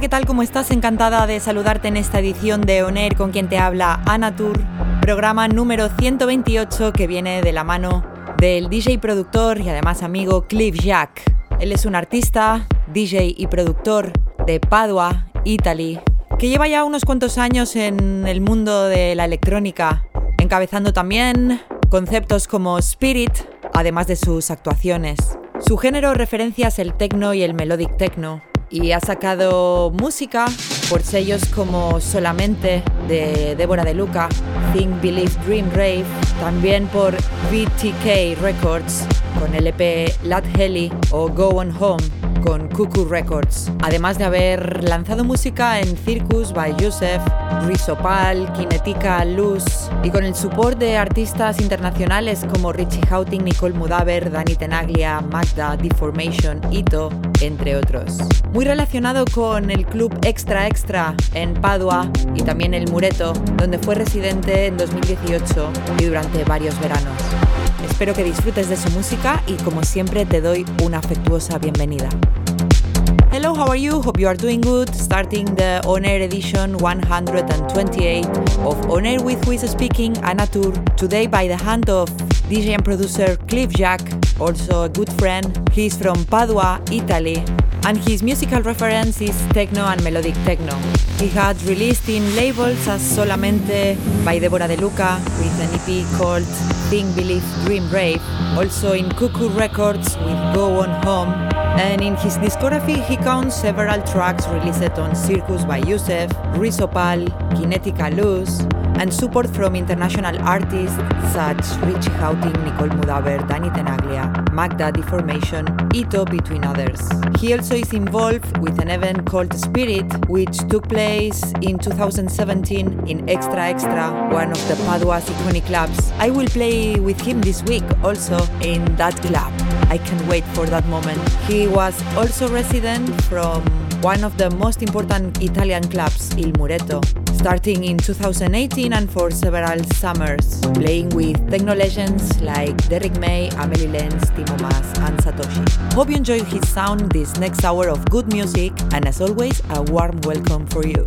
¿Qué tal? ¿Cómo estás? Encantada de saludarte en esta edición de ONER con quien te habla Ana Tour, programa número 128 que viene de la mano del DJ productor y además amigo Cliff Jack. Él es un artista, DJ y productor de Padua, Italy, que lleva ya unos cuantos años en el mundo de la electrónica, encabezando también conceptos como Spirit, además de sus actuaciones. Su género referencia es el techno y el melodic techno, y ha sacado música por sellos como Solamente de Débora de Luca, Think Believe Dream Rave, también por VTK Records con el EP Lat Heli o Go On Home con Cuckoo Records, además de haber lanzado música en Circus by Joseph, Rizopal, Kinetica Luz y con el support de artistas internacionales como Richie Houghton, Nicole Mudaver, Dani Tenaglia, Magda, Deformation, Ito, entre otros. Muy relacionado con el club Extra Extra en Padua y también el Mureto, donde fue residente en 2018 y durante varios veranos. Espero que disfrutes de su música y como siempre te doy una afectuosa bienvenida. Hello, how are you? Hope you are doing good. Starting the On edition 128 of On with Who is Speaking, Anna. Today, by the hand of DJ and producer Cliff Jack, also a good friend. He's from Padua, Italy, and his musical reference is techno and melodic techno. He had released in labels as Solamente by Deborah De Luca with an EP called Think Believe Dream Rave, also in Cuckoo Records with Go On Home, and in his discography he counts several tracks released on Circus by Yusef, Rizopal, Kinetica Luz, and support from international artists such Richie Houghton, Nicole Mudaver, Dani Tenaglia, Magda Deformation, Ito, between others. He also is involved with an event called Spirit, which took place in 2017 in Extra Extra, one of the Padua's iconic clubs. I will play with him this week also in that club. I can't wait for that moment. He was also resident from one of the most important Italian clubs, Il Mureto, starting in 2018 and for several summers, playing with techno legends like Derrick May, Amelie Lenz, Timo Mas, and Satoshi. Hope you enjoy his sound this next hour of good music, and as always, a warm welcome for you.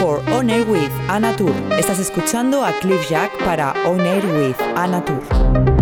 For On Air with Anna Tour. Estás escuchando a Cliff Jack para On Air with Anna Tour.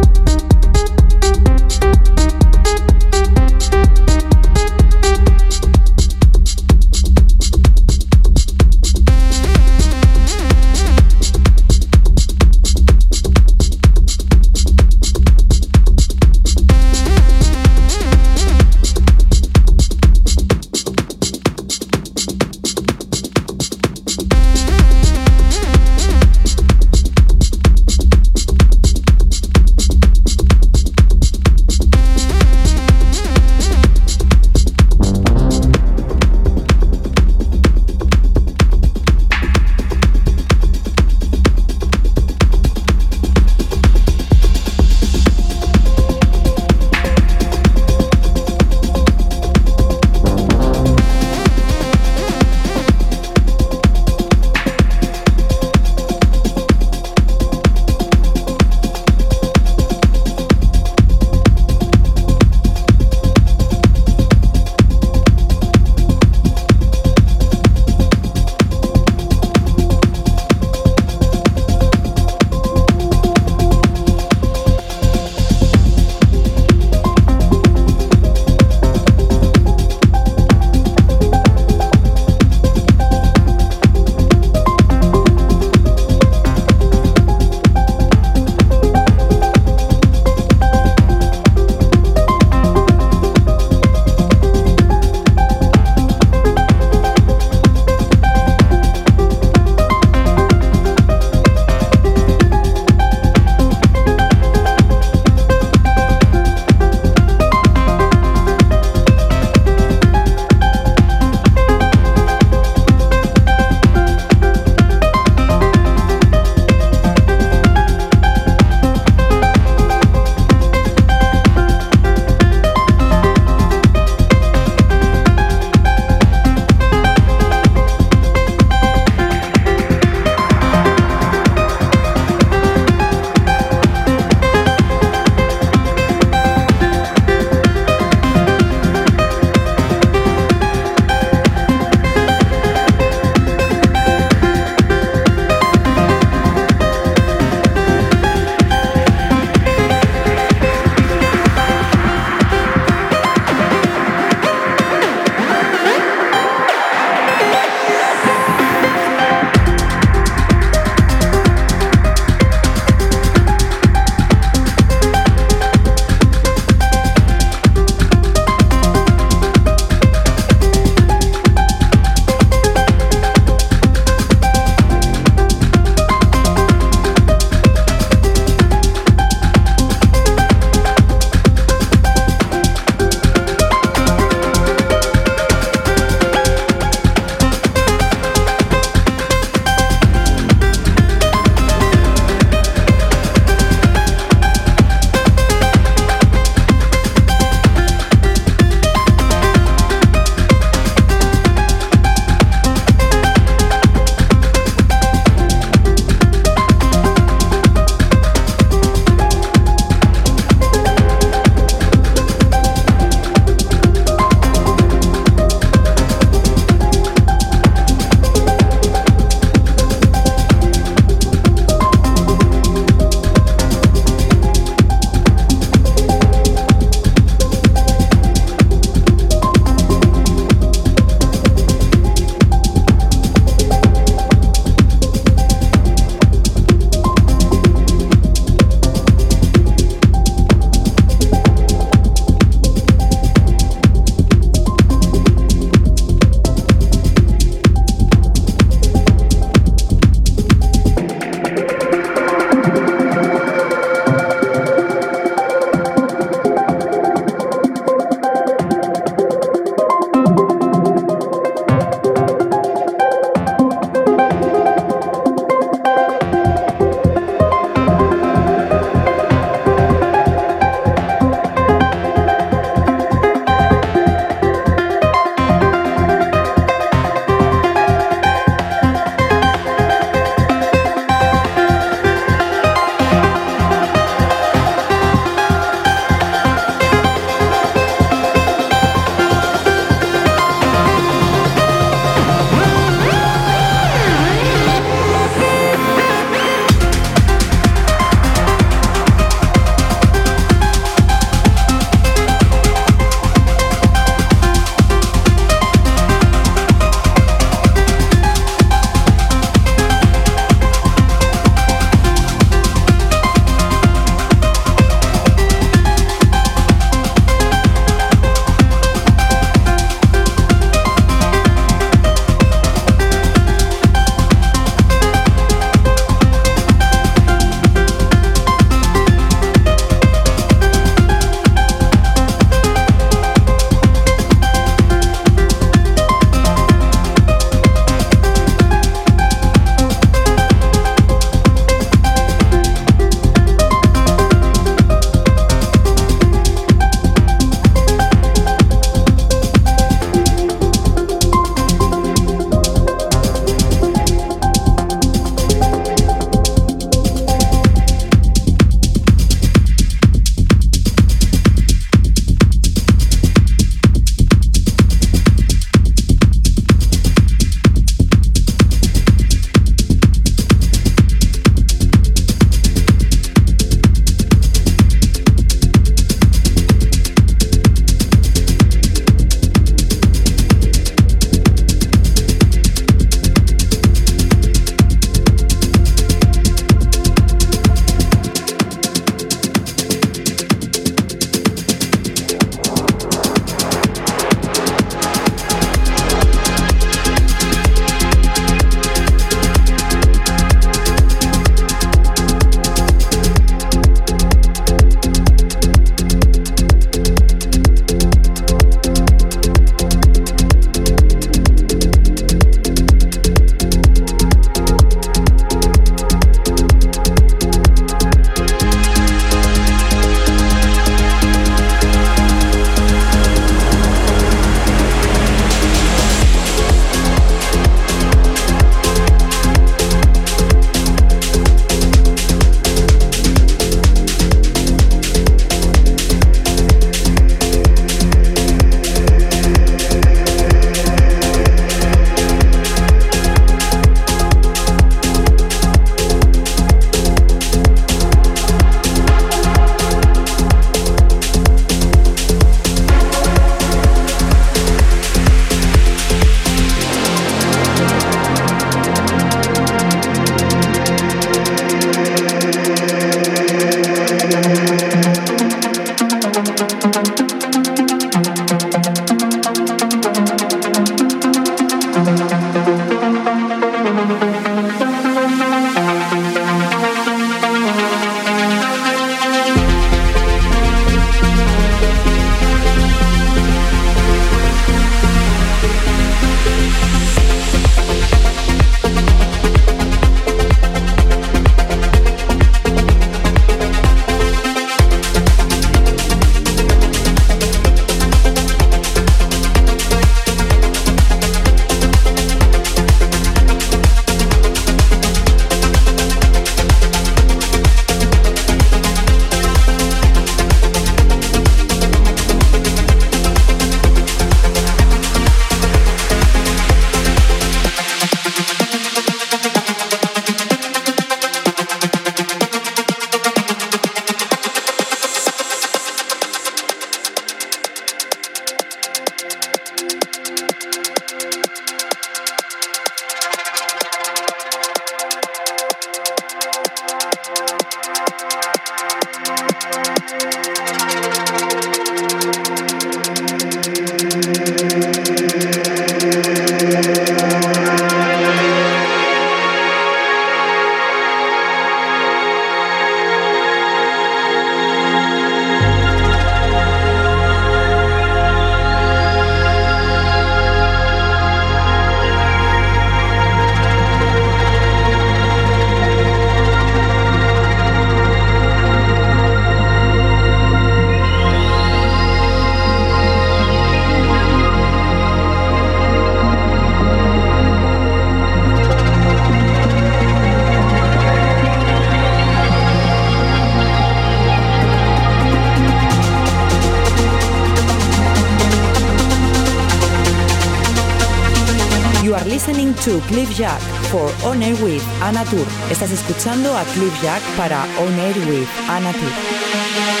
Cliff Jack for On Air with Anna Tour. Estás escuchando a Cliff Jack para On Air with Anna Tour.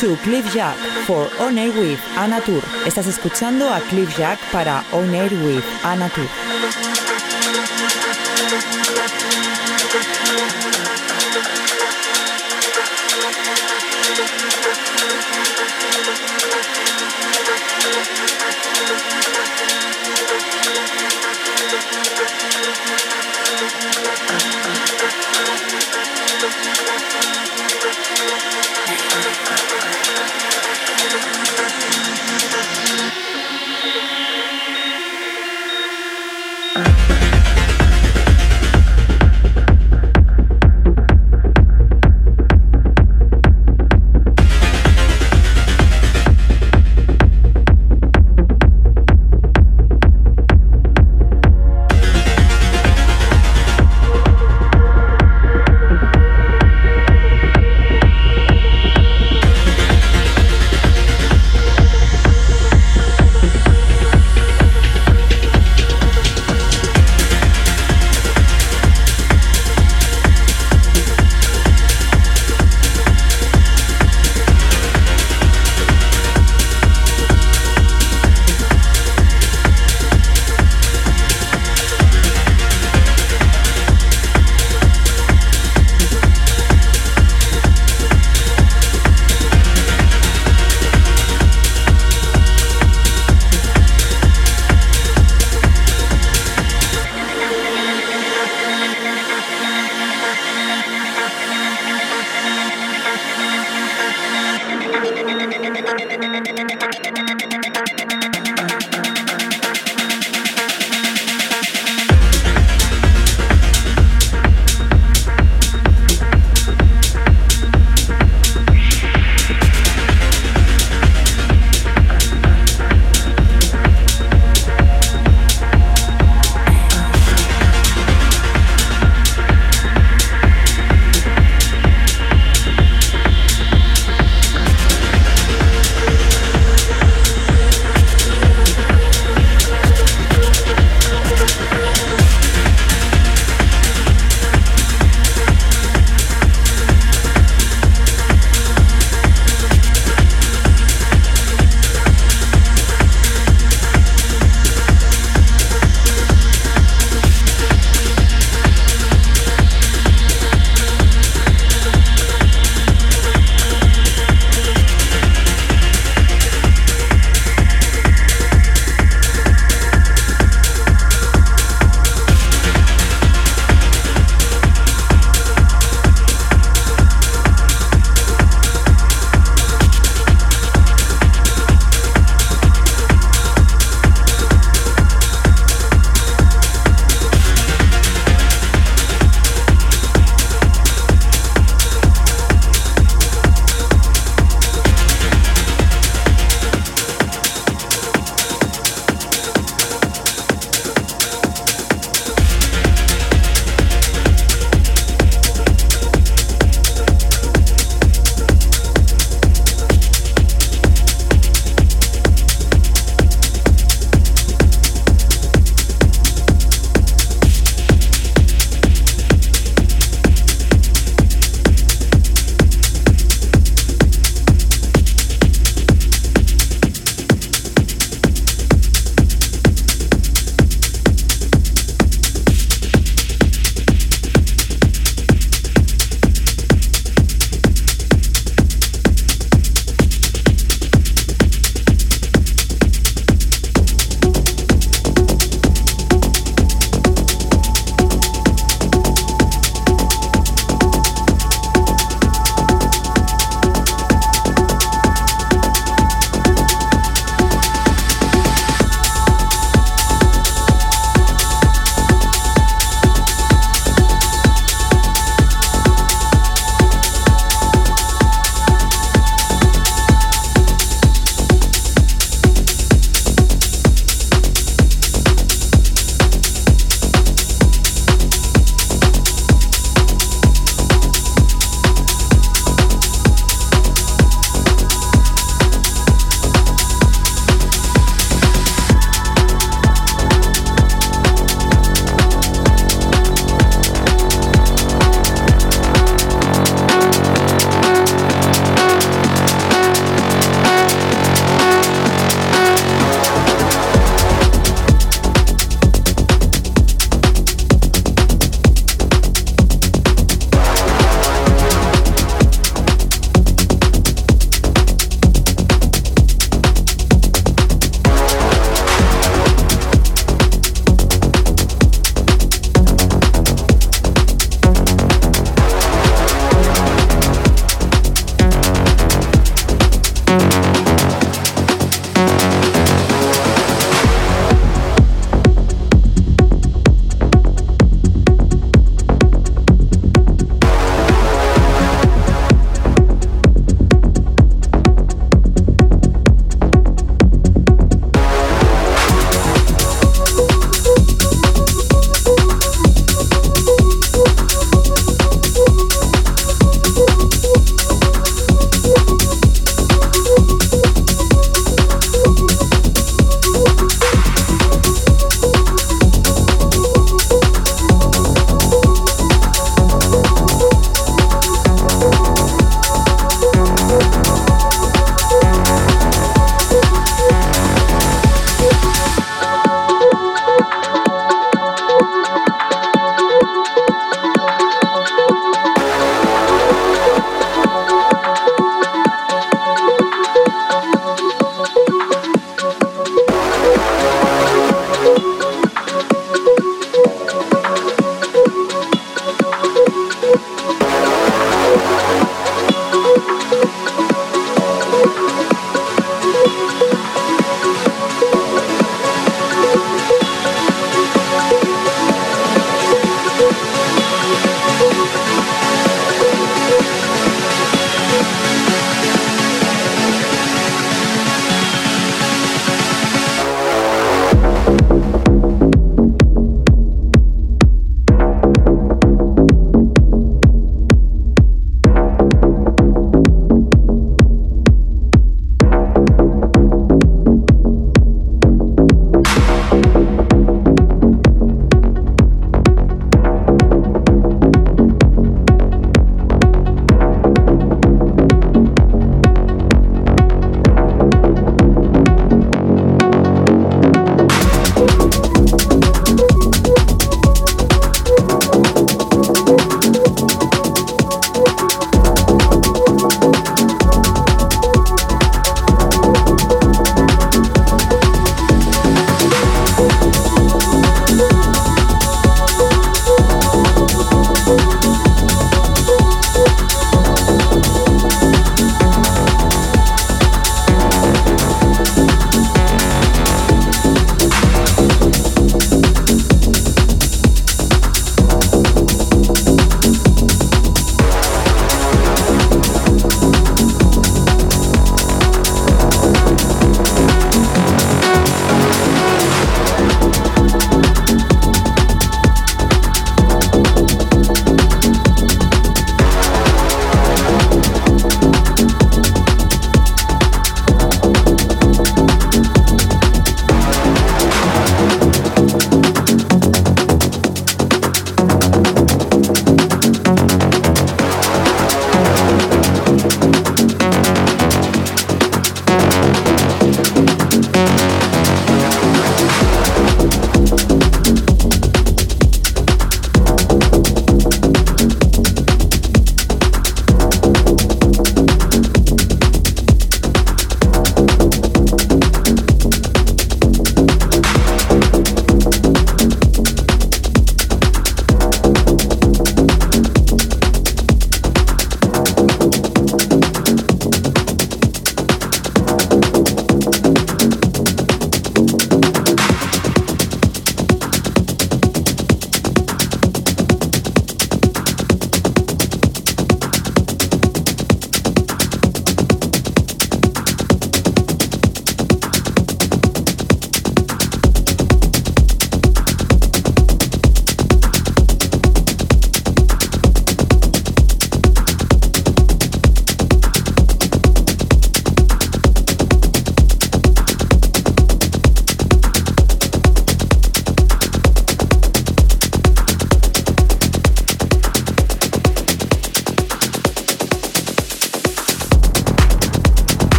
To Cliff Jack for On Air with Anna. Estás escuchando a Cliff Jack para On Air with Anna.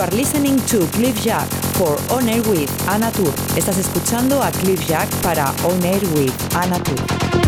Are listening to Cliff Jack for On Air with Anna. Estás escuchando a Cliff Jack para On Air with Anna.